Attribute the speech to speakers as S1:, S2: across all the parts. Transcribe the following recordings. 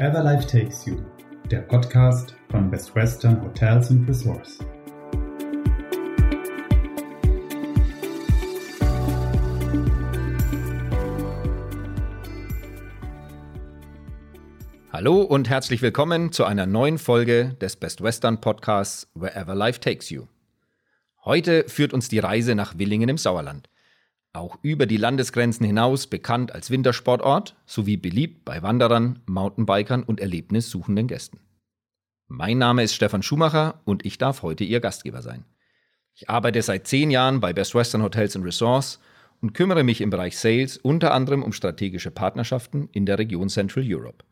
S1: Wherever Life Takes You, der Podcast von Best Western Hotels and Resorts.
S2: Hallo und herzlich willkommen zu einer neuen Folge des Best Western Podcasts Wherever Life Takes You. Heute führt uns die Reise nach Willingen im Sauerland auch über die Landesgrenzen hinaus bekannt als Wintersportort sowie beliebt bei Wanderern, Mountainbikern und erlebnissuchenden Gästen. Mein Name ist Stefan Schumacher und ich darf heute Ihr Gastgeber sein. Ich arbeite seit zehn Jahren bei Best Western Hotels and Resorts und kümmere mich im Bereich Sales unter anderem um strategische Partnerschaften in der Region Central Europe.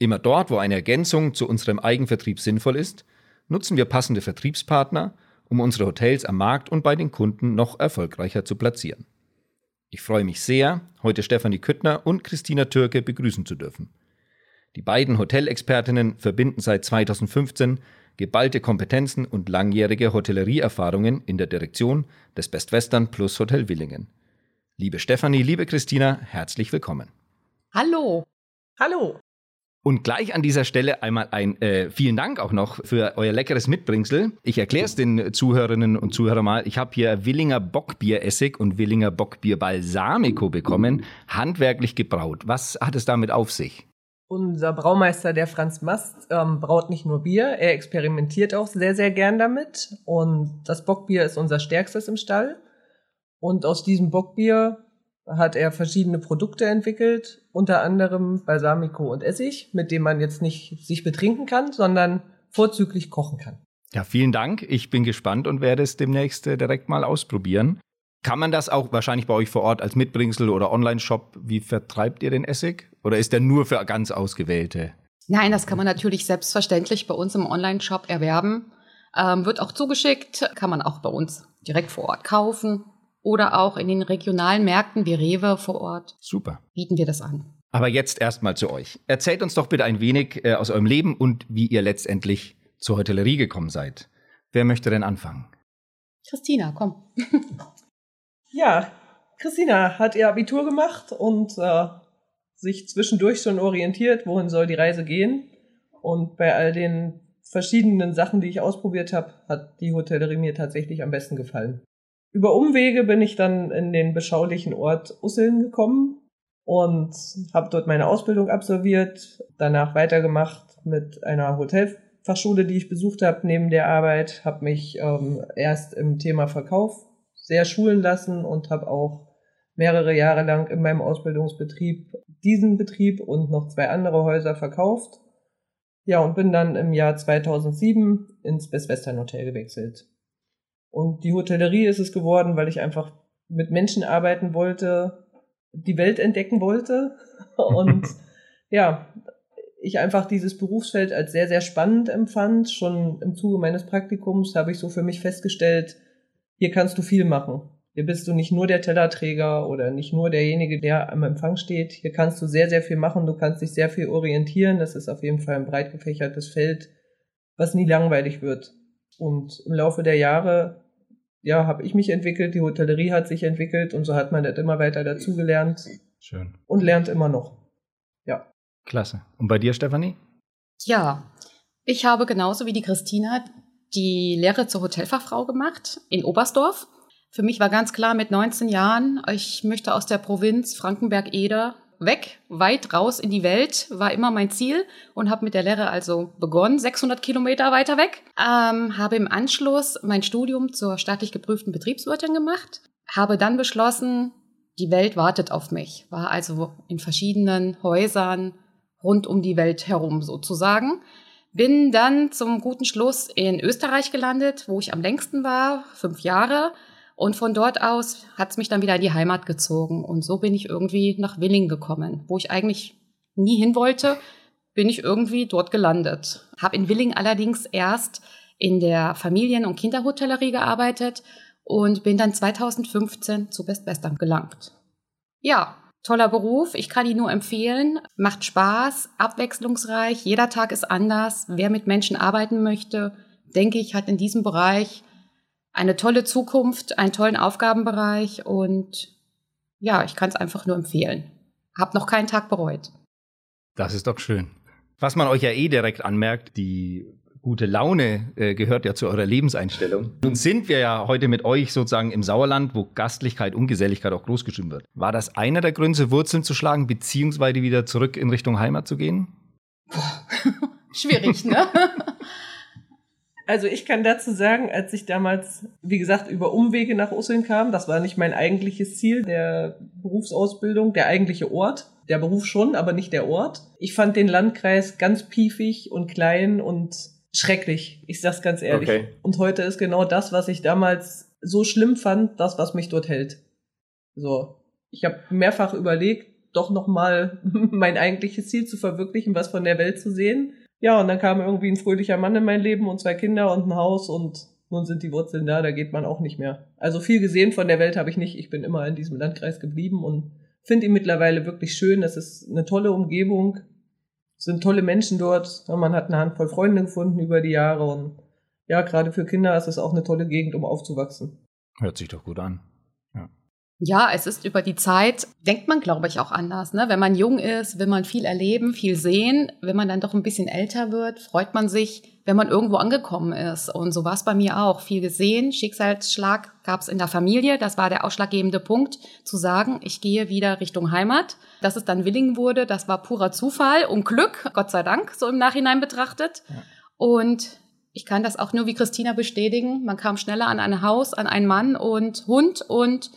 S2: Immer dort, wo eine Ergänzung zu unserem Eigenvertrieb sinnvoll ist, nutzen wir passende Vertriebspartner, um unsere Hotels am Markt und bei den Kunden noch erfolgreicher zu platzieren. Ich freue mich sehr, heute Stefanie Küttner und Christina Türke begrüßen zu dürfen. Die beiden Hotelexpertinnen verbinden seit 2015 geballte Kompetenzen und langjährige Hotellerieerfahrungen in der Direktion des Best Western Plus Hotel Willingen. Liebe Stefanie, liebe Christina, herzlich willkommen.
S3: Hallo.
S4: Hallo.
S2: Und gleich an dieser Stelle einmal ein äh, vielen Dank auch noch für euer leckeres Mitbringsel. Ich erkläre es den Zuhörerinnen und Zuhörern mal. Ich habe hier Willinger Bockbieressig und Willinger Bockbier Balsamico bekommen, handwerklich gebraut. Was hat es damit auf sich?
S4: Unser Braumeister, der Franz Mast, ähm, braut nicht nur Bier, er experimentiert auch sehr, sehr gern damit. Und das Bockbier ist unser stärkstes im Stall. Und aus diesem Bockbier hat er verschiedene Produkte entwickelt, unter anderem Balsamico und Essig, mit dem man jetzt nicht sich betrinken kann, sondern vorzüglich kochen kann.
S2: Ja, vielen Dank. Ich bin gespannt und werde es demnächst äh, direkt mal ausprobieren. Kann man das auch wahrscheinlich bei euch vor Ort als Mitbringsel oder Online-Shop? Wie vertreibt ihr den Essig? Oder ist der nur für ganz Ausgewählte?
S3: Nein, das kann man natürlich selbstverständlich bei uns im Online-Shop erwerben. Ähm, wird auch zugeschickt, kann man auch bei uns direkt vor Ort kaufen oder auch in den regionalen Märkten wie Rewe vor Ort.
S2: Super.
S3: Bieten wir das an.
S2: Aber jetzt erstmal zu euch. Erzählt uns doch bitte ein wenig äh, aus eurem Leben und wie ihr letztendlich zur Hotellerie gekommen seid. Wer möchte denn anfangen?
S3: Christina, komm.
S4: ja, Christina hat ihr Abitur gemacht und äh, sich zwischendurch schon orientiert, wohin soll die Reise gehen. Und bei all den verschiedenen Sachen, die ich ausprobiert habe, hat die Hotellerie mir tatsächlich am besten gefallen. Über Umwege bin ich dann in den beschaulichen Ort Usseln gekommen und habe dort meine Ausbildung absolviert, danach weitergemacht mit einer Hotelfachschule, die ich besucht habe neben der Arbeit, habe mich ähm, erst im Thema Verkauf sehr schulen lassen und habe auch mehrere Jahre lang in meinem Ausbildungsbetrieb diesen Betrieb und noch zwei andere Häuser verkauft. Ja, und bin dann im Jahr 2007 ins Best Western Hotel gewechselt. Und die Hotellerie ist es geworden, weil ich einfach mit Menschen arbeiten wollte, die Welt entdecken wollte. Und ja, ich einfach dieses Berufsfeld als sehr, sehr spannend empfand. Schon im Zuge meines Praktikums habe ich so für mich festgestellt, hier kannst du viel machen. Hier bist du nicht nur der Tellerträger oder nicht nur derjenige, der am Empfang steht. Hier kannst du sehr, sehr viel machen. Du kannst dich sehr viel orientieren. Das ist auf jeden Fall ein breit gefächertes Feld, was nie langweilig wird. Und im Laufe der Jahre, ja, habe ich mich entwickelt, die Hotellerie hat sich entwickelt und so hat man das immer weiter dazugelernt.
S2: Schön.
S4: Und lernt immer noch. Ja.
S2: Klasse. Und bei dir, Stefanie?
S3: Ja, ich habe genauso wie die Christina die Lehre zur Hotelfachfrau gemacht in Oberstdorf. Für mich war ganz klar mit 19 Jahren, ich möchte aus der Provinz Frankenberg-Eder weg, weit raus in die Welt, war immer mein Ziel und habe mit der Lehre also begonnen, 600 Kilometer weiter weg. Ähm, habe im Anschluss mein Studium zur staatlich geprüften Betriebswirtin gemacht, habe dann beschlossen, die Welt wartet auf mich, war also in verschiedenen Häusern rund um die Welt herum sozusagen. Bin dann zum guten Schluss in Österreich gelandet, wo ich am längsten war, fünf Jahre, und von dort aus hat es mich dann wieder in die Heimat gezogen. Und so bin ich irgendwie nach Willing gekommen, wo ich eigentlich nie hin wollte, bin ich irgendwie dort gelandet. Habe in Willing allerdings erst in der Familien- und Kinderhotellerie gearbeitet und bin dann 2015 zu Best Western gelangt. Ja, toller Beruf, ich kann ihn nur empfehlen, macht Spaß, abwechslungsreich, jeder Tag ist anders. Wer mit Menschen arbeiten möchte, denke ich, hat in diesem Bereich eine tolle Zukunft, einen tollen Aufgabenbereich und ja, ich kann es einfach nur empfehlen. Hab noch keinen Tag bereut.
S2: Das ist doch schön. Was man euch ja eh direkt anmerkt, die gute Laune äh, gehört ja zu eurer Lebenseinstellung. Nun sind wir ja heute mit euch sozusagen im Sauerland, wo Gastlichkeit und Geselligkeit auch großgeschrieben wird. War das einer der Gründe, Wurzeln zu schlagen, beziehungsweise wieder zurück in Richtung Heimat zu gehen?
S3: Schwierig, ne?
S4: Also ich kann dazu sagen, als ich damals, wie gesagt, über Umwege nach Usseln kam, das war nicht mein eigentliches Ziel der Berufsausbildung, der eigentliche Ort. Der Beruf schon, aber nicht der Ort. Ich fand den Landkreis ganz piefig und klein und schrecklich. Ich sag's ganz ehrlich. Okay. Und heute ist genau das, was ich damals so schlimm fand, das, was mich dort hält. So. Ich habe mehrfach überlegt, doch nochmal mein eigentliches Ziel zu verwirklichen, was von der Welt zu sehen. Ja, und dann kam irgendwie ein fröhlicher Mann in mein Leben und zwei Kinder und ein Haus und nun sind die Wurzeln da, da geht man auch nicht mehr. Also viel gesehen von der Welt habe ich nicht. Ich bin immer in diesem Landkreis geblieben und finde ihn mittlerweile wirklich schön. Es ist eine tolle Umgebung, es sind tolle Menschen dort. Man hat eine Handvoll Freunde gefunden über die Jahre und ja, gerade für Kinder ist es auch eine tolle Gegend, um aufzuwachsen.
S2: Hört sich doch gut an.
S3: Ja, es ist über die Zeit, denkt man, glaube ich, auch anders. Ne? Wenn man jung ist, will man viel erleben, viel sehen. Wenn man dann doch ein bisschen älter wird, freut man sich, wenn man irgendwo angekommen ist. Und so war es bei mir auch. Viel gesehen, Schicksalsschlag gab es in der Familie. Das war der ausschlaggebende Punkt, zu sagen, ich gehe wieder Richtung Heimat. Dass es dann Willingen wurde, das war purer Zufall und Glück, Gott sei Dank, so im Nachhinein betrachtet. Ja. Und ich kann das auch nur wie Christina bestätigen. Man kam schneller an ein Haus, an einen Mann und Hund und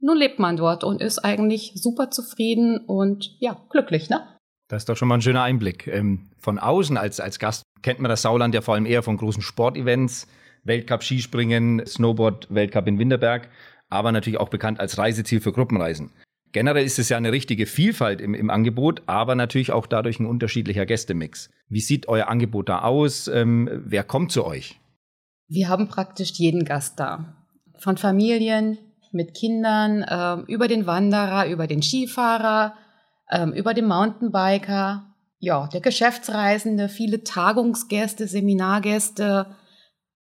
S3: nun lebt man dort und ist eigentlich super zufrieden und ja, glücklich, ne?
S2: Das ist doch schon mal ein schöner Einblick. Ähm, von außen als, als Gast kennt man das Sauland ja vor allem eher von großen Sportevents, Weltcup Skispringen, Snowboard, Weltcup in Winterberg, aber natürlich auch bekannt als Reiseziel für Gruppenreisen. Generell ist es ja eine richtige Vielfalt im, im Angebot, aber natürlich auch dadurch ein unterschiedlicher Gästemix. Wie sieht euer Angebot da aus? Ähm, wer kommt zu euch?
S3: Wir haben praktisch jeden Gast da. Von Familien mit Kindern, äh, über den Wanderer, über den Skifahrer, äh, über den Mountainbiker, ja, der Geschäftsreisende, viele Tagungsgäste, Seminargäste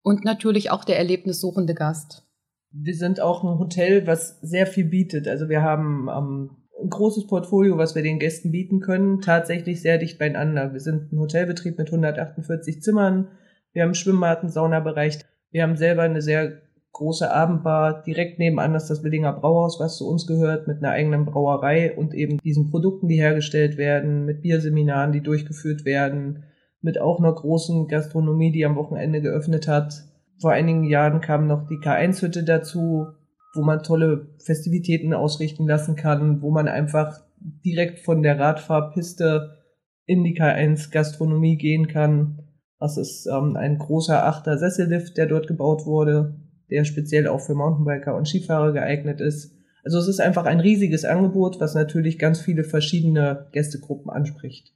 S3: und natürlich auch der erlebnissuchende Gast.
S4: Wir sind auch ein Hotel, was sehr viel bietet. Also wir haben ähm, ein großes Portfolio, was wir den Gästen bieten können, tatsächlich sehr dicht beieinander. Wir sind ein Hotelbetrieb mit 148 Zimmern. Wir haben Schwimmbad, einen Saunabereich. Wir haben selber eine sehr große Abendbar. Direkt nebenan ist das Willinger Brauhaus, was zu uns gehört, mit einer eigenen Brauerei und eben diesen Produkten, die hergestellt werden, mit Bierseminaren, die durchgeführt werden, mit auch einer großen Gastronomie, die am Wochenende geöffnet hat. Vor einigen Jahren kam noch die K1-Hütte dazu, wo man tolle Festivitäten ausrichten lassen kann, wo man einfach direkt von der Radfahrpiste in die K1 Gastronomie gehen kann. Das ist ähm, ein großer achter Sessellift, der dort gebaut wurde, der speziell auch für Mountainbiker und Skifahrer geeignet ist. Also es ist einfach ein riesiges Angebot, was natürlich ganz viele verschiedene Gästegruppen anspricht.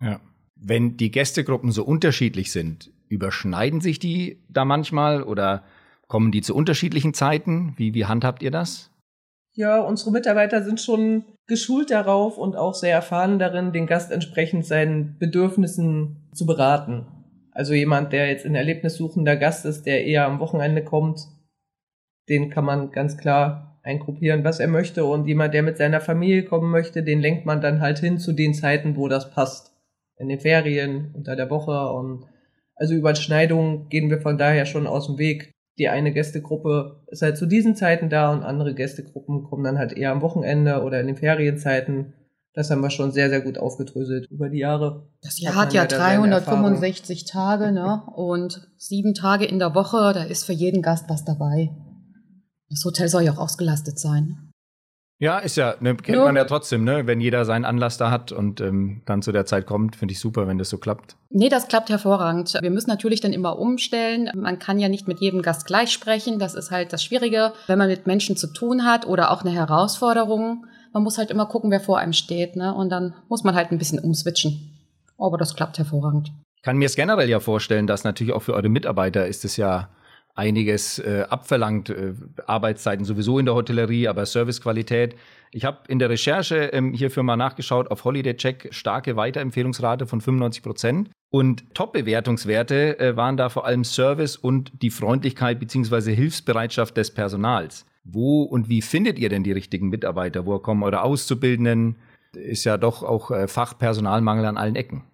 S2: Ja. Wenn die Gästegruppen so unterschiedlich sind, überschneiden sich die da manchmal oder kommen die zu unterschiedlichen Zeiten? Wie, wie handhabt ihr das?
S4: Ja, unsere Mitarbeiter sind schon geschult darauf und auch sehr erfahren darin, den Gast entsprechend seinen Bedürfnissen zu beraten. Also jemand, der jetzt ein erlebnissuchender Gast ist, der eher am Wochenende kommt, den kann man ganz klar eingruppieren, was er möchte. Und jemand, der mit seiner Familie kommen möchte, den lenkt man dann halt hin zu den Zeiten, wo das passt. In den Ferien, unter der Woche und also Überschneidungen gehen wir von daher schon aus dem Weg. Die eine Gästegruppe ist halt zu diesen Zeiten da und andere Gästegruppen kommen dann halt eher am Wochenende oder in den Ferienzeiten das haben wir schon sehr, sehr gut aufgedröselt über die Jahre.
S3: Das Jahr hat, ja 365 Tage, ne? Und sieben Tage in der Woche, da ist für jeden Gast was dabei. Das Hotel soll ja auch ausgelastet sein.
S2: Ja, ist ja, ne, kennt ja. man ja trotzdem, ne? Wenn jeder seinen Anlass da hat und ähm, dann zu der Zeit kommt, finde ich super, wenn das so klappt.
S3: Nee, das klappt hervorragend. Wir müssen natürlich dann immer umstellen. Man kann ja nicht mit jedem Gast gleich sprechen. Das ist halt das Schwierige, wenn man mit Menschen zu tun hat oder auch eine Herausforderung man muss halt immer gucken, wer vor einem steht, ne? Und dann muss man halt ein bisschen umswitchen. Aber das klappt hervorragend.
S2: Ich kann mir es generell ja vorstellen, dass natürlich auch für eure Mitarbeiter ist es ja einiges äh, abverlangt. Äh, Arbeitszeiten sowieso in der Hotellerie, aber Servicequalität. Ich habe in der Recherche ähm, hierfür mal nachgeschaut, auf Holiday Check starke Weiterempfehlungsrate von 95 Prozent. Und Top-Bewertungswerte äh, waren da vor allem Service und die Freundlichkeit bzw. Hilfsbereitschaft des Personals. Wo und wie findet ihr denn die richtigen Mitarbeiter? Woher kommen eure Auszubildenden? Ist ja doch auch äh, Fachpersonalmangel an allen Ecken.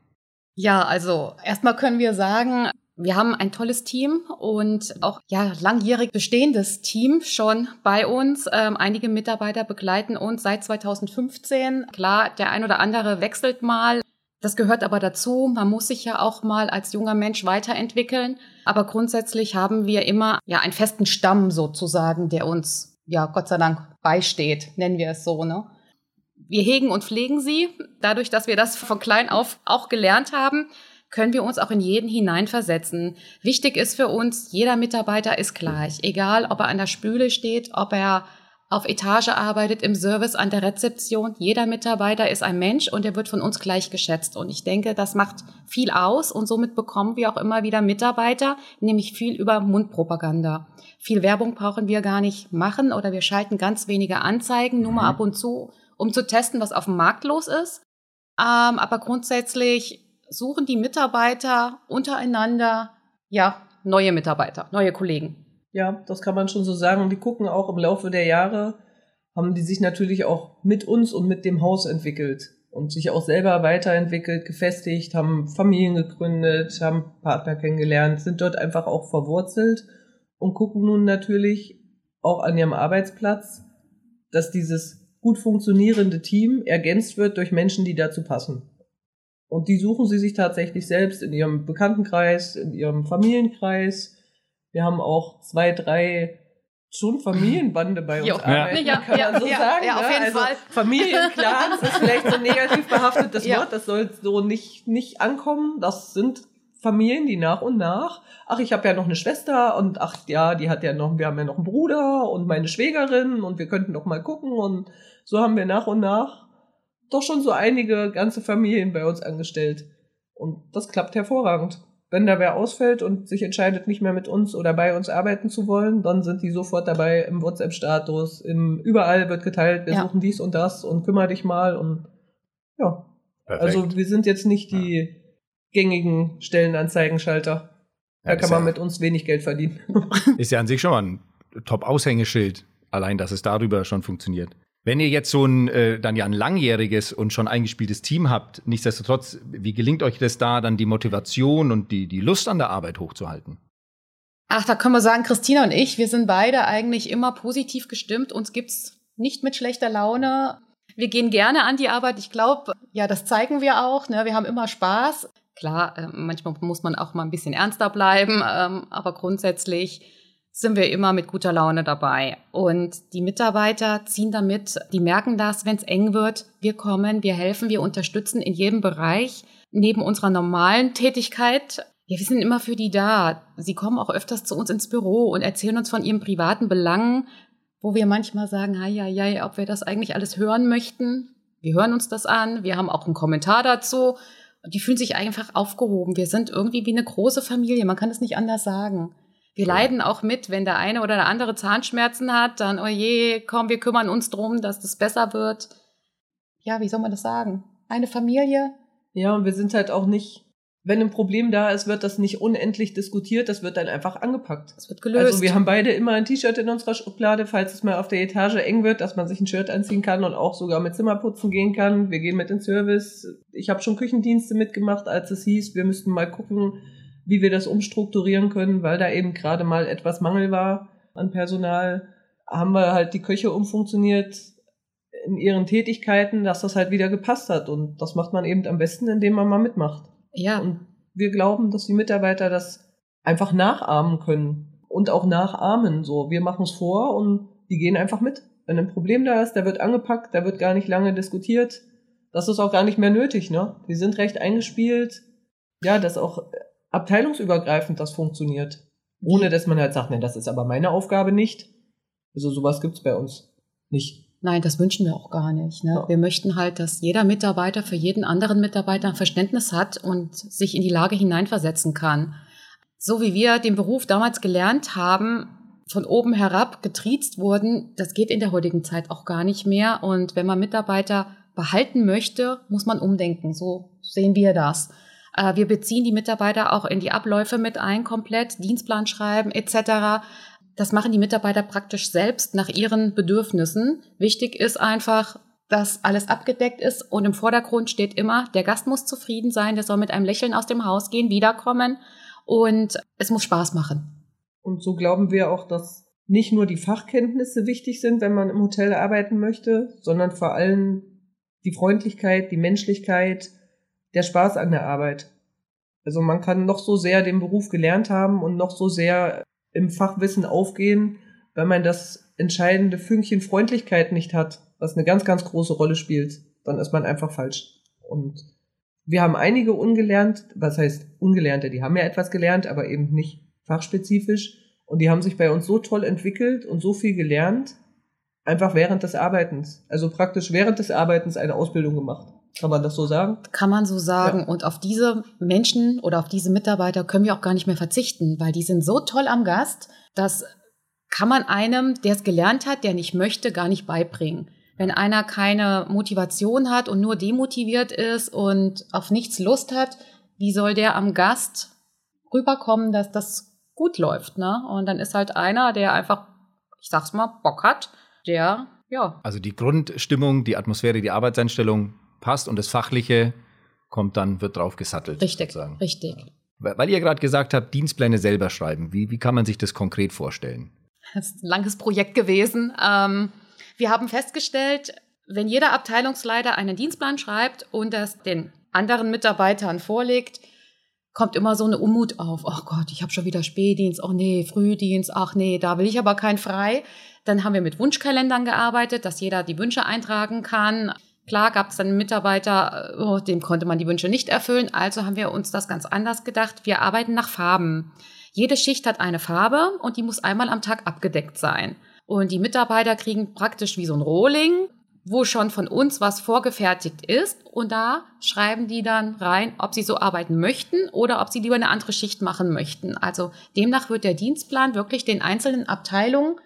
S3: Ja, also erstmal können wir sagen, wir haben ein tolles Team und auch ja langjährig bestehendes Team schon bei uns. Ähm, einige Mitarbeiter begleiten uns seit 2015. Klar, der ein oder andere wechselt mal. Das gehört aber dazu. Man muss sich ja auch mal als junger Mensch weiterentwickeln. Aber grundsätzlich haben wir immer ja einen festen Stamm sozusagen, der uns ja Gott sei Dank beisteht, nennen wir es so. Ne? Wir hegen und pflegen sie, dadurch, dass wir das von klein auf auch gelernt haben können wir uns auch in jeden hineinversetzen. Wichtig ist für uns, jeder Mitarbeiter ist gleich. Egal, ob er an der Spüle steht, ob er auf Etage arbeitet, im Service, an der Rezeption. Jeder Mitarbeiter ist ein Mensch und er wird von uns gleich geschätzt. Und ich denke, das macht viel aus und somit bekommen wir auch immer wieder Mitarbeiter, nämlich viel über Mundpropaganda. Viel Werbung brauchen wir gar nicht machen oder wir schalten ganz wenige Anzeigen, nur mal mhm. ab und zu, um zu testen, was auf dem Markt los ist. Ähm, aber grundsätzlich suchen die Mitarbeiter untereinander, ja, neue Mitarbeiter, neue Kollegen.
S4: Ja, das kann man schon so sagen. Die gucken auch im Laufe der Jahre, haben die sich natürlich auch mit uns und mit dem Haus entwickelt und sich auch selber weiterentwickelt, gefestigt, haben Familien gegründet, haben Partner kennengelernt, sind dort einfach auch verwurzelt und gucken nun natürlich auch an ihrem Arbeitsplatz, dass dieses gut funktionierende Team ergänzt wird durch Menschen, die dazu passen. Und die suchen sie sich tatsächlich selbst in ihrem Bekanntenkreis, in ihrem Familienkreis. Wir haben auch zwei, drei schon Familienbande bei uns
S3: jo. arbeiten,
S4: ja. kann man so ja, sagen.
S3: Ja, auf ne? jeden
S4: also
S3: Fall.
S4: Familienclans ist vielleicht so ein negativ behaftetes ja. Wort, das soll so nicht, nicht ankommen. Das sind Familien, die nach und nach, ach, ich habe ja noch eine Schwester und ach ja, die hat ja noch, wir haben ja noch einen Bruder und meine Schwägerin und wir könnten doch mal gucken und so haben wir nach und nach doch schon so einige ganze Familien bei uns angestellt. Und das klappt hervorragend. Wenn da wer ausfällt und sich entscheidet, nicht mehr mit uns oder bei uns arbeiten zu wollen, dann sind die sofort dabei im WhatsApp-Status, im überall wird geteilt, wir ja. suchen dies und das und kümmere dich mal und ja. Perfekt. Also wir sind jetzt nicht die ja. gängigen Stellenanzeigenschalter. Da ja, kann man mit uns wenig Geld verdienen.
S2: Ist ja an sich schon mal ein Top-Aushängeschild, allein dass es darüber schon funktioniert. Wenn ihr jetzt so ein äh, dann ja ein langjähriges und schon eingespieltes Team habt, nichtsdestotrotz, wie gelingt euch das da, dann die Motivation und die, die Lust an der Arbeit hochzuhalten?
S3: Ach, da können wir sagen, Christina und ich, wir sind beide eigentlich immer positiv gestimmt. Uns gibt's nicht mit schlechter Laune. Wir gehen gerne an die Arbeit. Ich glaube, ja, das zeigen wir auch. Ne? Wir haben immer Spaß. Klar, äh, manchmal muss man auch mal ein bisschen ernster bleiben, ähm, aber grundsätzlich sind wir immer mit guter Laune dabei. Und die Mitarbeiter ziehen damit, die merken das, wenn es eng wird. Wir kommen, wir helfen, wir unterstützen in jedem Bereich. Neben unserer normalen Tätigkeit ja, wir sind immer für die da. Sie kommen auch öfters zu uns ins Büro und erzählen uns von ihren privaten Belangen, wo wir manchmal sagen, ja, ja, ja, ob wir das eigentlich alles hören möchten. Wir hören uns das an, wir haben auch einen Kommentar dazu. Die fühlen sich einfach aufgehoben. Wir sind irgendwie wie eine große Familie, man kann es nicht anders sagen. Wir leiden auch mit, wenn der eine oder der andere Zahnschmerzen hat, dann, oh je, komm, wir kümmern uns drum, dass das besser wird. Ja, wie soll man das sagen? Eine Familie?
S4: Ja, und wir sind halt auch nicht, wenn ein Problem da ist, wird das nicht unendlich diskutiert, das wird dann einfach angepackt.
S3: Das wird gelöst.
S4: Also wir haben beide immer ein T-Shirt in unserer Schublade, falls es mal auf der Etage eng wird, dass man sich ein Shirt anziehen kann und auch sogar mit Zimmerputzen gehen kann. Wir gehen mit in Service. Ich habe schon Küchendienste mitgemacht, als es hieß, wir müssten mal gucken, wie wir das umstrukturieren können, weil da eben gerade mal etwas Mangel war an Personal, haben wir halt die Köche umfunktioniert in ihren Tätigkeiten, dass das halt wieder gepasst hat. Und das macht man eben am besten, indem man mal mitmacht.
S3: Ja.
S4: Und wir glauben, dass die Mitarbeiter das einfach nachahmen können und auch nachahmen. So, wir machen es vor und die gehen einfach mit. Wenn ein Problem da ist, da wird angepackt, da wird gar nicht lange diskutiert. Das ist auch gar nicht mehr nötig, ne? Die sind recht eingespielt. Ja, das auch abteilungsübergreifend das funktioniert. Ohne dass man halt sagt, nee, das ist aber meine Aufgabe nicht. Also sowas gibt's bei uns nicht.
S3: Nein, das wünschen wir auch gar nicht. Ne? Ja. Wir möchten halt, dass jeder Mitarbeiter für jeden anderen Mitarbeiter ein Verständnis hat und sich in die Lage hineinversetzen kann. So wie wir den Beruf damals gelernt haben, von oben herab getriezt wurden, das geht in der heutigen Zeit auch gar nicht mehr. Und wenn man Mitarbeiter behalten möchte, muss man umdenken. So sehen wir das. Äh, wir beziehen die Mitarbeiter auch in die Abläufe mit ein, komplett, Dienstplan schreiben etc. Das machen die Mitarbeiter praktisch selbst nach ihren Bedürfnissen. Wichtig ist einfach, dass alles abgedeckt ist und im Vordergrund steht immer, der Gast muss zufrieden sein, der soll mit einem Lächeln aus dem Haus gehen, wiederkommen und es muss Spaß machen.
S4: Und so glauben wir auch, dass nicht nur die Fachkenntnisse wichtig sind, wenn man im Hotel arbeiten möchte, sondern vor allem die Freundlichkeit, die Menschlichkeit, der Spaß an der Arbeit. Also man kann noch so sehr den Beruf gelernt haben und noch so sehr im Fachwissen aufgehen, wenn man das entscheidende Fünkchen Freundlichkeit nicht hat, was eine ganz, ganz große Rolle spielt, dann ist man einfach falsch. Und wir haben einige ungelernt, was heißt Ungelernte, die haben ja etwas gelernt, aber eben nicht fachspezifisch. Und die haben sich bei uns so toll entwickelt und so viel gelernt, einfach während des Arbeitens. Also praktisch während des Arbeitens eine Ausbildung gemacht. Kann man das so sagen?
S3: Kann man so sagen. Ja. Und auf diese Menschen oder auf diese Mitarbeiter können wir auch gar nicht mehr verzichten, weil die sind so toll am Gast, dass kann man einem, der es gelernt hat, der nicht möchte, gar nicht beibringen. Wenn einer keine Motivation hat und nur demotiviert ist und auf nichts Lust hat, wie soll der am Gast rüberkommen, dass das gut läuft, ne? Und dann ist halt einer, der einfach, ich sag's mal, Bock hat, der, ja.
S2: Also die Grundstimmung, die Atmosphäre, die Arbeitseinstellung passt und das Fachliche kommt dann, wird drauf gesattelt.
S3: Richtig, sozusagen. richtig.
S2: Weil ihr gerade gesagt habt, Dienstpläne selber schreiben. Wie, wie kann man sich das konkret vorstellen?
S3: Das ist ein langes Projekt gewesen. Ähm, wir haben festgestellt, wenn jeder Abteilungsleiter einen Dienstplan schreibt und das den anderen Mitarbeitern vorlegt, kommt immer so eine Unmut auf. Ach Gott, ich habe schon wieder Spätdienst, ach nee, Frühdienst, ach nee, da will ich aber kein frei. Dann haben wir mit Wunschkalendern gearbeitet, dass jeder die Wünsche eintragen kann. Klar gab es dann einen Mitarbeiter, oh, dem konnte man die Wünsche nicht erfüllen, also haben wir uns das ganz anders gedacht. Wir arbeiten nach Farben. Jede Schicht hat eine Farbe und die muss einmal am Tag abgedeckt sein. Und die Mitarbeiter kriegen praktisch wie so ein Rohling wo schon von uns was vorgefertigt ist und da schreiben die dann rein, ob sie so arbeiten möchten oder ob sie lieber eine andere Schicht machen möchten. Also demnach wird der Dienstplan wirklich den einzelnen Abteilungen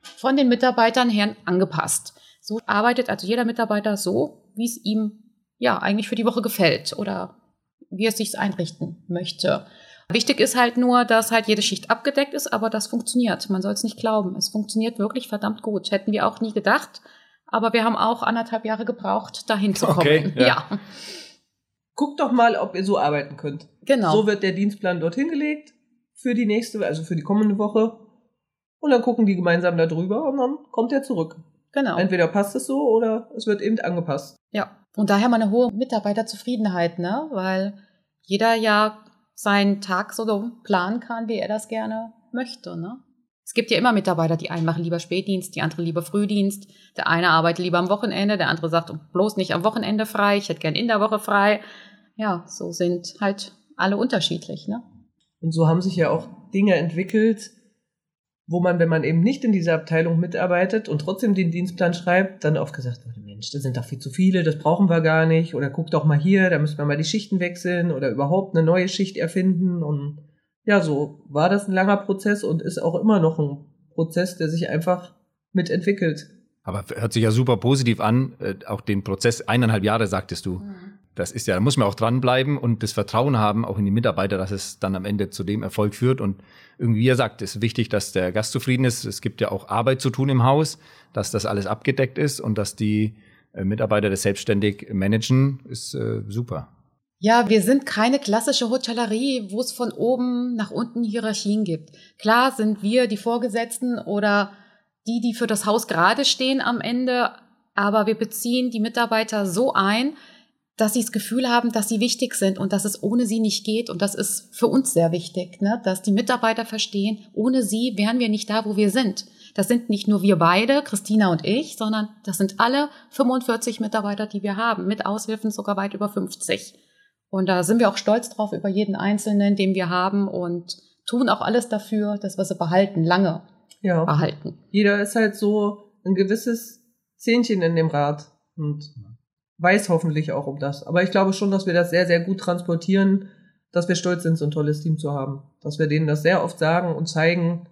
S3: von den Mitarbeitern her angepasst. So arbeitet also jeder Mitarbeiter so, wie es ihm ja eigentlich für die Woche gefällt oder wie er es sich einrichten möchte. Wichtig ist halt nur, dass halt jede Schicht abgedeckt ist, aber das funktioniert. Man soll es nicht glauben. Es funktioniert wirklich verdammt gut. Hätten wir auch nie gedacht. Aber wir haben auch anderthalb Jahre gebraucht, dahin zu kommen. Okay, ja. ja.
S4: Guckt doch mal, ob ihr so arbeiten könnt.
S3: Genau.
S4: So wird der Dienstplan dorthin gelegt für die nächste, also für die kommende Woche. Und dann gucken die gemeinsam da drüber und dann kommt er zurück.
S3: Genau.
S4: Entweder passt es so oder es wird eben angepasst.
S3: Ja. Und daher mal eine hohe Mitarbeiterzufriedenheit, ne? Weil jeder ja seinen Tag so planen kann, wie er das gerne möchte, ne? Es gibt ja immer Mitarbeiter, die einen machen lieber Spätdienst, die andere lieber Frühdienst. Der eine arbeitet lieber am Wochenende, der andere sagt bloß nicht am Wochenende frei, ich hätte gern in der Woche frei. Ja, so sind halt alle unterschiedlich, ne?
S4: Und so haben sich ja auch Dinge entwickelt, wo man, wenn man eben nicht in dieser Abteilung mitarbeitet und trotzdem den Dienstplan schreibt, dann oft gesagt wurde, Mensch, das sind doch viel zu viele, das brauchen wir gar nicht. Oder guck doch mal hier, da müssen wir mal die Schichten wechseln oder überhaupt eine neue Schicht erfinden und ja, so war das ein langer Prozess und ist auch immer noch ein Prozess, der sich einfach mitentwickelt.
S2: Aber hört sich ja super positiv an, äh, auch den Prozess eineinhalb Jahre sagtest du. Mhm. Das ist ja, da muss man auch dranbleiben und das Vertrauen haben, auch in die Mitarbeiter, dass es dann am Ende zu dem Erfolg führt. Und irgendwie, wie er sagt, ist wichtig, dass der Gast zufrieden ist. Es gibt ja auch Arbeit zu tun im Haus, dass das alles abgedeckt ist und dass die äh, Mitarbeiter das selbstständig managen, ist äh, super.
S3: Ja, wir sind keine klassische Hotellerie, wo es von oben nach unten Hierarchien gibt. Klar sind wir die Vorgesetzten oder die, die für das Haus gerade stehen am Ende, aber wir beziehen die Mitarbeiter so ein, dass sie das Gefühl haben, dass sie wichtig sind und dass es ohne sie nicht geht. Und das ist für uns sehr wichtig, ne? dass die Mitarbeiter verstehen, ohne sie wären wir nicht da, wo wir sind. Das sind nicht nur wir beide, Christina und ich, sondern das sind alle 45 Mitarbeiter, die wir haben, mit Aushilfen sogar weit über 50. Und da sind wir auch stolz drauf über jeden Einzelnen, den wir haben und tun auch alles dafür, dass wir sie behalten, lange ja. behalten.
S4: Jeder ist halt so ein gewisses Zähnchen in dem Rad und weiß hoffentlich auch um das. Aber ich glaube schon, dass wir das sehr, sehr gut transportieren, dass wir stolz sind, so ein tolles Team zu haben. Dass wir denen das sehr oft sagen und zeigen,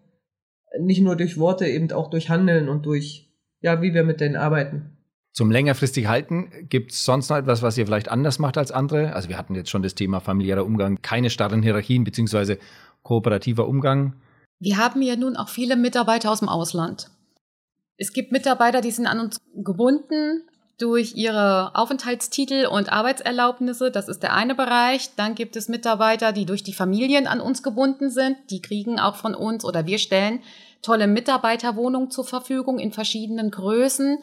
S4: nicht nur durch Worte, eben auch durch Handeln und durch, ja, wie wir mit denen arbeiten.
S2: Zum längerfristig halten gibt es sonst noch etwas, was ihr vielleicht anders macht als andere? Also wir hatten jetzt schon das Thema familiärer Umgang, keine starren Hierarchien beziehungsweise kooperativer Umgang.
S3: Wir haben ja nun auch viele Mitarbeiter aus dem Ausland. Es gibt Mitarbeiter, die sind an uns gebunden, durch ihre Aufenthaltstitel und Arbeitserlaubnisse. Das ist der eine Bereich. Dann gibt es Mitarbeiter, die durch die Familien an uns gebunden sind. Die kriegen auch von uns oder wir stellen tolle Mitarbeiterwohnungen zur Verfügung in verschiedenen Größen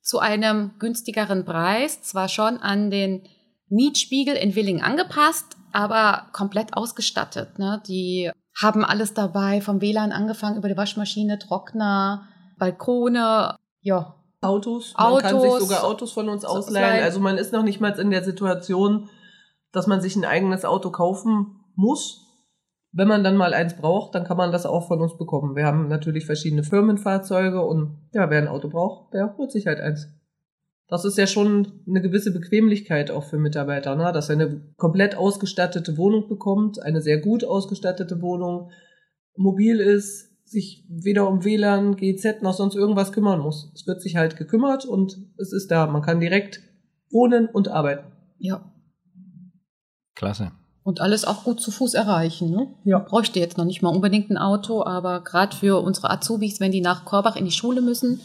S3: zu einem günstigeren Preis. Zwar schon an den Mietspiegel in Willing angepasst, aber komplett ausgestattet. Ne? Die haben alles dabei, vom WLAN angefangen über die Waschmaschine, Trockner, Balkone, ja,
S4: Autos. Man kann sich sogar Autos von uns ausleihen. Also man ist noch nicht mal in der Situation, dass man sich ein eigenes Auto kaufen muss. Wenn man dann mal eins braucht, dann kann man das auch von uns bekommen. Wir haben natürlich verschiedene Firmenfahrzeuge und ja, wer ein Auto braucht, der holt sich halt eins. Das ist ja schon eine gewisse Bequemlichkeit auch für Mitarbeiter, ne? dass er eine komplett ausgestattete Wohnung bekommt, eine sehr gut ausgestattete Wohnung, mobil ist, sich weder um WLAN, GZ noch sonst irgendwas kümmern muss. Es wird sich halt gekümmert und es ist da. Man kann direkt wohnen und arbeiten.
S3: Ja.
S2: Klasse.
S3: Und alles auch gut zu Fuß erreichen. Ne?
S4: Ja.
S3: Bräuchte jetzt noch nicht mal unbedingt ein Auto, aber gerade für unsere Azubis, wenn die nach Korbach in die Schule müssen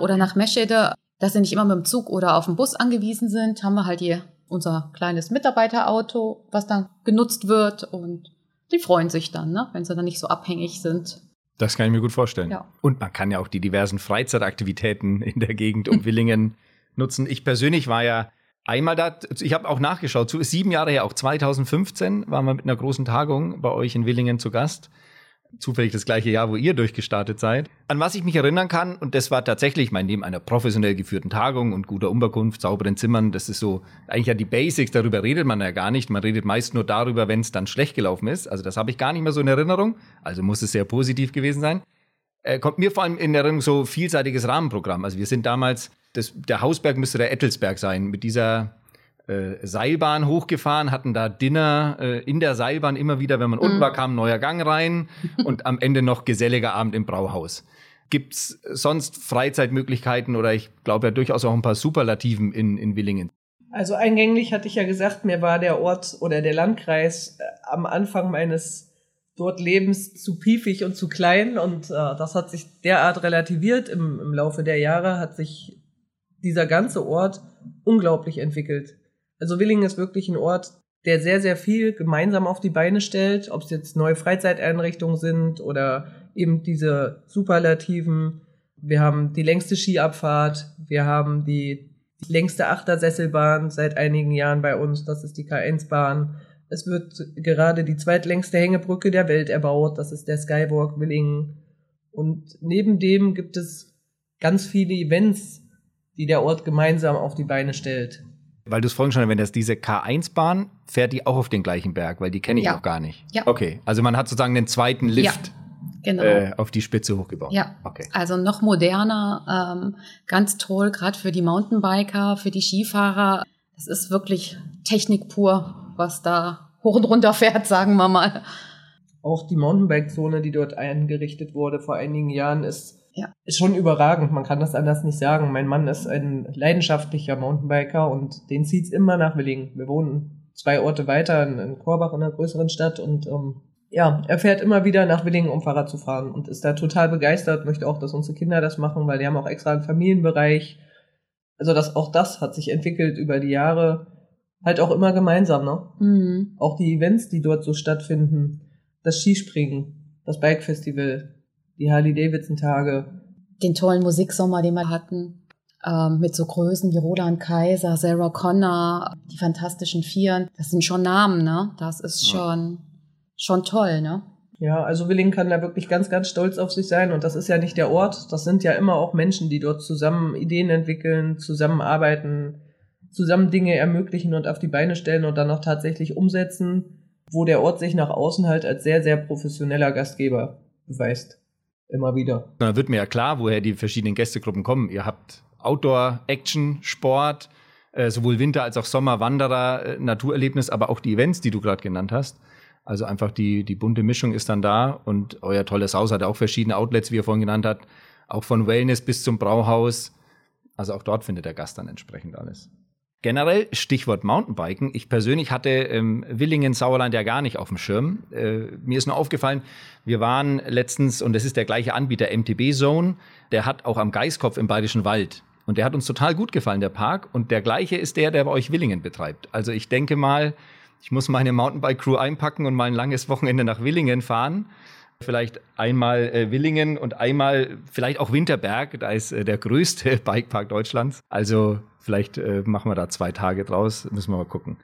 S3: oder nach Meschede, dass sie nicht immer mit dem Zug oder auf dem Bus angewiesen sind, haben wir halt hier unser kleines Mitarbeiterauto, was dann genutzt wird und die freuen sich dann, ne? wenn sie dann nicht so abhängig sind
S2: das kann ich mir gut vorstellen.
S3: Ja.
S2: Und man kann ja auch die diversen Freizeitaktivitäten in der Gegend um Willingen nutzen. Ich persönlich war ja einmal da, ich habe auch nachgeschaut, sieben Jahre her, auch 2015 waren wir mit einer großen Tagung bei euch in Willingen zu Gast zufällig das gleiche Jahr, wo ihr durchgestartet seid. An was ich mich erinnern kann, und das war tatsächlich mein neben einer professionell geführten Tagung und guter Unterkunft, sauberen Zimmern, das ist so eigentlich ja die Basics, darüber redet man ja gar nicht. Man redet meist nur darüber, wenn es dann schlecht gelaufen ist. Also das habe ich gar nicht mehr so in Erinnerung. Also muss es sehr positiv gewesen sein. Äh, kommt mir vor allem in Erinnerung so vielseitiges Rahmenprogramm. Also wir sind damals, das, der Hausberg müsste der Ettelsberg sein, mit dieser äh, Seilbahn hochgefahren, hatten da Dinner äh, in der Seilbahn immer wieder, wenn man mhm. unten war, kam ein neuer Gang rein und am Ende noch geselliger Abend im Brauhaus. Gibt's sonst Freizeitmöglichkeiten oder ich glaube ja durchaus auch ein paar Superlativen in, in Willingen?
S4: Also eingänglich hatte ich ja gesagt, mir war der Ort oder der Landkreis äh, am Anfang meines dort Lebens zu piefig und zu klein und äh, das hat sich derart relativiert im, im Laufe der Jahre, hat sich dieser ganze Ort unglaublich entwickelt. Also Willingen ist wirklich ein Ort, der sehr, sehr viel gemeinsam auf die Beine stellt, ob es jetzt neue Freizeiteinrichtungen sind oder eben diese Superlativen. Wir haben die längste Skiabfahrt, wir haben die, die längste Achtersesselbahn seit einigen Jahren bei uns, das ist die K1-Bahn. Es wird gerade die zweitlängste Hängebrücke der Welt erbaut, das ist der Skywalk Willingen. Und neben dem gibt es ganz viele Events, die der Ort gemeinsam auf die Beine stellt.
S2: Weil du es vorhin schon wenn das diese K1-Bahn fährt die auch auf den gleichen Berg, weil die kenne ich ja. noch gar nicht.
S3: Ja.
S2: Okay, also man hat sozusagen den zweiten Lift.
S3: Ja. Genau.
S2: Äh, auf die Spitze hochgebaut.
S3: Ja,
S2: okay.
S3: also noch moderner, ähm, ganz toll, gerade für die Mountainbiker, für die Skifahrer. Das ist wirklich Technik pur, was da hoch und runter fährt, sagen wir mal.
S4: Auch die Mountainbike-Zone, die dort eingerichtet wurde vor einigen Jahren, ist
S3: ja.
S4: Ist schon überragend, man kann das anders nicht sagen. Mein Mann ist ein leidenschaftlicher Mountainbiker und den zieht's immer nach Willingen. Wir wohnen zwei Orte weiter in, in Korbach, in einer größeren Stadt und ähm, ja, er fährt immer wieder nach Willingen, um Fahrrad zu fahren und ist da total begeistert, möchte auch, dass unsere Kinder das machen, weil die haben auch extra einen Familienbereich. Also das, auch das hat sich entwickelt über die Jahre, halt auch immer gemeinsam, ne?
S3: Mhm.
S4: Auch die Events, die dort so stattfinden, das Skispringen, das Bike-Festival, die Harley-Davidson-Tage.
S3: Den tollen Musiksommer, den wir hatten, ähm, mit so Größen wie Roland Kaiser, Sarah Connor, die Fantastischen Vieren. Das sind schon Namen, ne? Das ist schon, schon toll, ne?
S4: Ja, also Willing kann da wirklich ganz, ganz stolz auf sich sein. Und das ist ja nicht der Ort, das sind ja immer auch Menschen, die dort zusammen Ideen entwickeln, zusammenarbeiten, zusammen Dinge ermöglichen und auf die Beine stellen und dann auch tatsächlich umsetzen, wo der Ort sich nach außen halt als sehr, sehr professioneller Gastgeber beweist immer wieder.
S2: Da wird mir ja klar, woher die verschiedenen Gästegruppen kommen. Ihr habt Outdoor, Action, Sport, äh, sowohl Winter als auch Sommer, Wanderer, äh, Naturerlebnis, aber auch die Events, die du gerade genannt hast. Also einfach die, die bunte Mischung ist dann da und euer tolles Haus hat auch verschiedene Outlets, wie ihr vorhin genannt habt, auch von Wellness bis zum Brauhaus. Also auch dort findet der Gast dann entsprechend alles. Generell, Stichwort Mountainbiken. Ich persönlich hatte ähm, Willingen, Sauerland ja gar nicht auf dem Schirm. Äh, mir ist nur aufgefallen, wir waren letztens, und das ist der gleiche Anbieter, MTB Zone, der hat auch am Geiskopf im Bayerischen Wald Und der hat uns total gut gefallen, der Park. Und der gleiche ist der, der bei euch Willingen betreibt. Also ich denke mal, ich muss meine Mountainbike-Crew einpacken und mal ein langes Wochenende nach Willingen fahren. Vielleicht einmal äh, Willingen und einmal vielleicht auch Winterberg. Da ist äh, der größte Bikepark Deutschlands. Also vielleicht äh, machen wir da zwei Tage draus. Müssen wir mal gucken.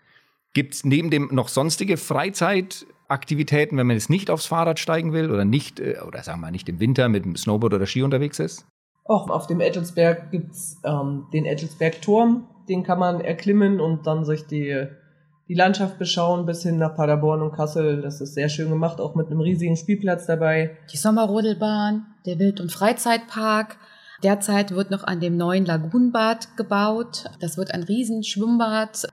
S2: Gibt es neben dem noch sonstige Freizeitaktivitäten, wenn man jetzt nicht aufs Fahrrad steigen will oder nicht, äh, oder sagen wir mal nicht im Winter mit dem Snowboard oder Ski unterwegs ist?
S4: Auch auf dem Ettelsberg gibt's ähm, den Ettelsberg-Turm, den kann man erklimmen und dann sich die, die Landschaft beschauen bis hin nach Paderborn und Kassel. Das ist sehr schön gemacht, auch mit einem riesigen Spielplatz dabei.
S3: Die Sommerrodelbahn, der Wild- und Freizeitpark. Derzeit wird noch an dem neuen Lagunenbad gebaut. Das wird ein Riesenschwimmbad.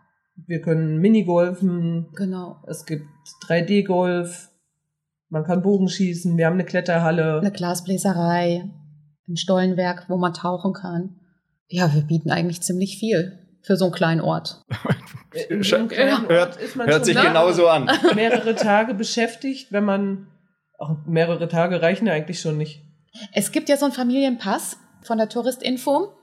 S4: Wir können Minigolfen,
S3: Genau.
S4: es gibt 3D-Golf, man kann Bogenschießen, wir haben eine Kletterhalle.
S3: Eine Glasbläserei, ein Stollenwerk, wo man tauchen kann. Ja, wir bieten eigentlich ziemlich viel für so einen kleinen Ort.
S4: Ort
S2: hört-
S4: ist man
S2: Hört sich genauso an.
S4: mehrere Tage beschäftigt, wenn man auch mehrere Tage reichen ja eigentlich schon nicht.
S3: Es gibt ja so einen Familienpass von der Touristinfo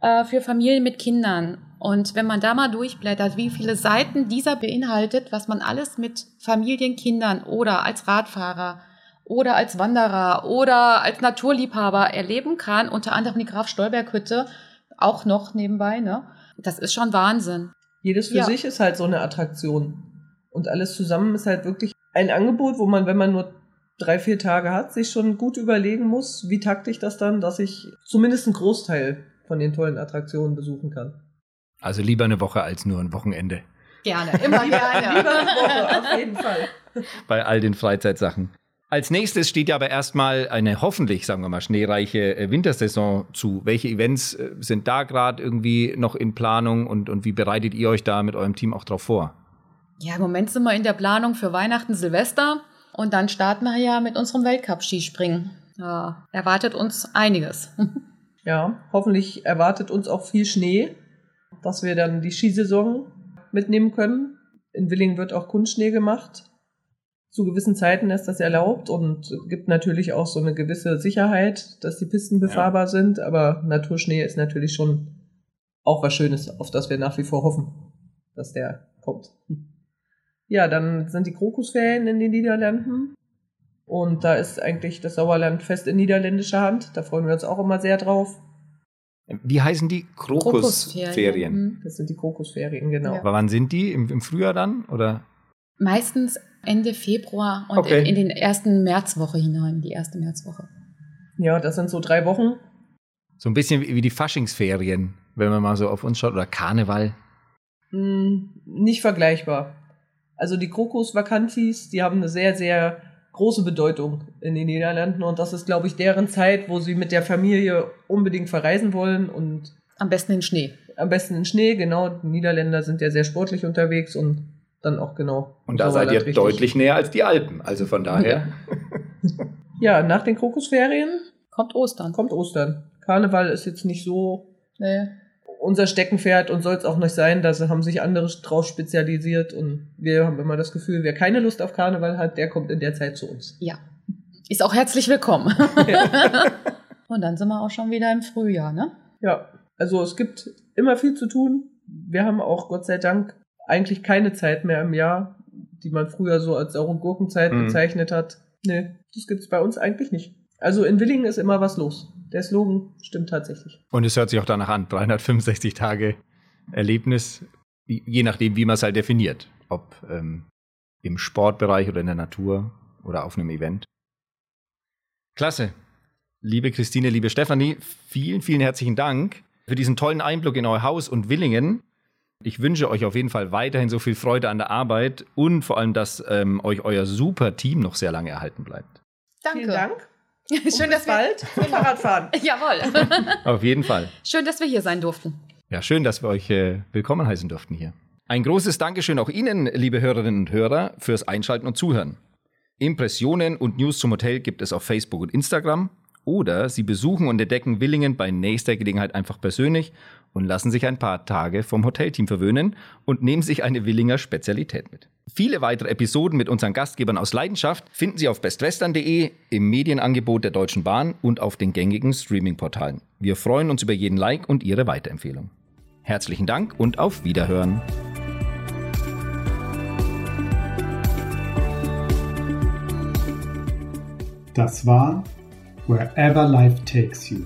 S3: äh, für Familien mit Kindern. Und wenn man da mal durchblättert, wie viele Seiten dieser beinhaltet, was man alles mit Familien, Kindern oder als Radfahrer oder als Wanderer oder als Naturliebhaber erleben kann, unter anderem die Graf Stolberg Hütte, auch noch nebenbei, ne? Das ist schon Wahnsinn.
S4: Jedes für
S3: Ja.
S4: sich ist halt so eine Attraktion. Und alles zusammen ist halt wirklich ein Angebot, wo man, wenn man nur drei, vier Tage hat, sich schon gut überlegen muss, wie takte ich das dann, dass ich zumindest einen Großteil von den tollen Attraktionen besuchen kann.
S2: Also lieber eine Woche als nur ein Wochenende
S3: Gerne, immer
S4: Lieber
S3: gerne.
S4: eine Woche, auf jeden Fall.
S2: bei all den Freizeitsachen. Als nächstes steht ja aber erstmal eine hoffentlich, sagen wir mal, schneereiche äh, Wintersaison zu. Welche Events äh, sind da gerade irgendwie noch in Planung und, und wie bereitet ihr euch da mit eurem Team auch drauf vor?
S3: Ja, im Moment sind wir in der Planung für Weihnachten, Silvester und dann starten wir ja mit unserem Weltcup-Skispringen. Ja, erwartet uns einiges.
S4: Ja, hoffentlich erwartet uns auch viel Schnee, dass wir dann die Skisaison mitnehmen können. In Willingen wird auch Kunstschnee gemacht. Zu gewissen Zeiten ist das erlaubt und gibt natürlich auch so eine gewisse Sicherheit, dass die Pisten befahrbar sind. Aber Naturschnee ist natürlich schon auch was Schönes, auf das wir nach wie vor hoffen, dass der kommt. Ja, dann sind die Krokusferien in den Niederlanden. Und da ist eigentlich das Sauerland fest in niederländischer Hand. Da freuen wir uns auch immer sehr drauf.
S2: Wie heißen die? Krokusferien.
S3: Mhm.
S4: Das sind die Krokusferien, genau.
S3: Ja.
S2: Aber wann sind die? Im, Im Frühjahr dann? Oder?
S3: Meistens Ende Februar und
S2: Okay.
S3: in, in den ersten Märzwoche hinein, die erste Märzwoche.
S4: Ja, das sind so drei Wochen.
S2: So ein bisschen wie wie die Faschingsferien, wenn man mal so auf uns schaut. Oder Karneval.
S4: Hm, nicht vergleichbar. Also die Krokusvakantis, die haben eine sehr, sehr große Bedeutung in den Niederlanden und das ist, glaube ich, deren Zeit, wo sie mit der Familie unbedingt verreisen wollen und
S3: Am besten in Schnee.
S4: am besten in Schnee, genau. Die Niederländer sind ja sehr sportlich unterwegs und dann auch genau.
S2: Und da seid ihr
S4: richtig.
S2: deutlich näher als die Alpen. Also von daher.
S4: Ja, nach den Krokusferien
S3: Kommt Ostern.
S4: kommt Ostern. Karneval ist jetzt nicht so
S3: Nee.
S4: unser Steckenpferd und soll es auch nicht sein. Da haben sich andere drauf spezialisiert und wir haben immer das Gefühl, wer keine Lust auf Karneval hat, der kommt in der Zeit zu uns.
S3: Ja. Ist auch herzlich willkommen. und dann sind wir auch schon wieder im Frühjahr, ne?
S4: Ja, also es gibt immer viel zu tun. Wir haben auch Gott sei Dank eigentlich keine Zeit mehr im Jahr, die man früher so als saure Gurkenzeit
S2: Mhm.
S4: bezeichnet hat. Nee, das gibt's bei uns eigentlich nicht. Also in Willingen ist immer was los. Der Slogan stimmt tatsächlich.
S2: Und es hört sich auch danach an. 365 Tage Erlebnis, je nachdem, wie man es halt definiert. Ob ähm, im Sportbereich oder in der Natur oder auf einem Event. Klasse. Liebe Christine, liebe Stefanie, vielen, vielen herzlichen Dank für diesen tollen Einblick in euer Haus und Willingen. Ich wünsche euch auf jeden Fall weiterhin so viel Freude an der Arbeit und vor allem, dass ähm, euch euer super Team noch sehr lange erhalten bleibt.
S3: Danke.
S4: Vielen Dank.
S3: Schön,
S4: Und
S3: dass
S4: bis
S3: wir,
S4: bald zum Fahrradfahren.
S3: Jawohl.
S2: Auf jeden Fall.
S3: Schön, dass wir hier sein durften.
S2: Ja, schön, dass wir euch äh, willkommen heißen durften hier. Ein großes Dankeschön auch Ihnen, liebe Hörerinnen und Hörer, fürs Einschalten und Zuhören. Impressionen und News zum Hotel gibt es auf Facebook und Instagram Oder Sie besuchen und entdecken Willingen bei nächster Gelegenheit einfach persönlich und lassen sich ein paar Tage vom Hotelteam verwöhnen und nehmen sich eine Willinger Spezialität mit. Viele weitere Episoden mit unseren Gastgebern aus Leidenschaft finden Sie auf bestwestern.de, im Medienangebot der Deutschen Bahn und auf den gängigen Streaming-Portalen. Wir freuen uns über jeden Like und Ihre Weiterempfehlung. Herzlichen Dank und auf Wiederhören.
S1: Das war Wherever Life Takes You,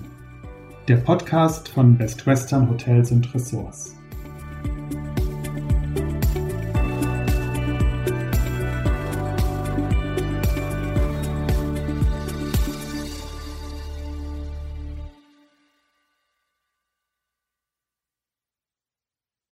S1: der Podcast von Best Western Hotels und Ressorts.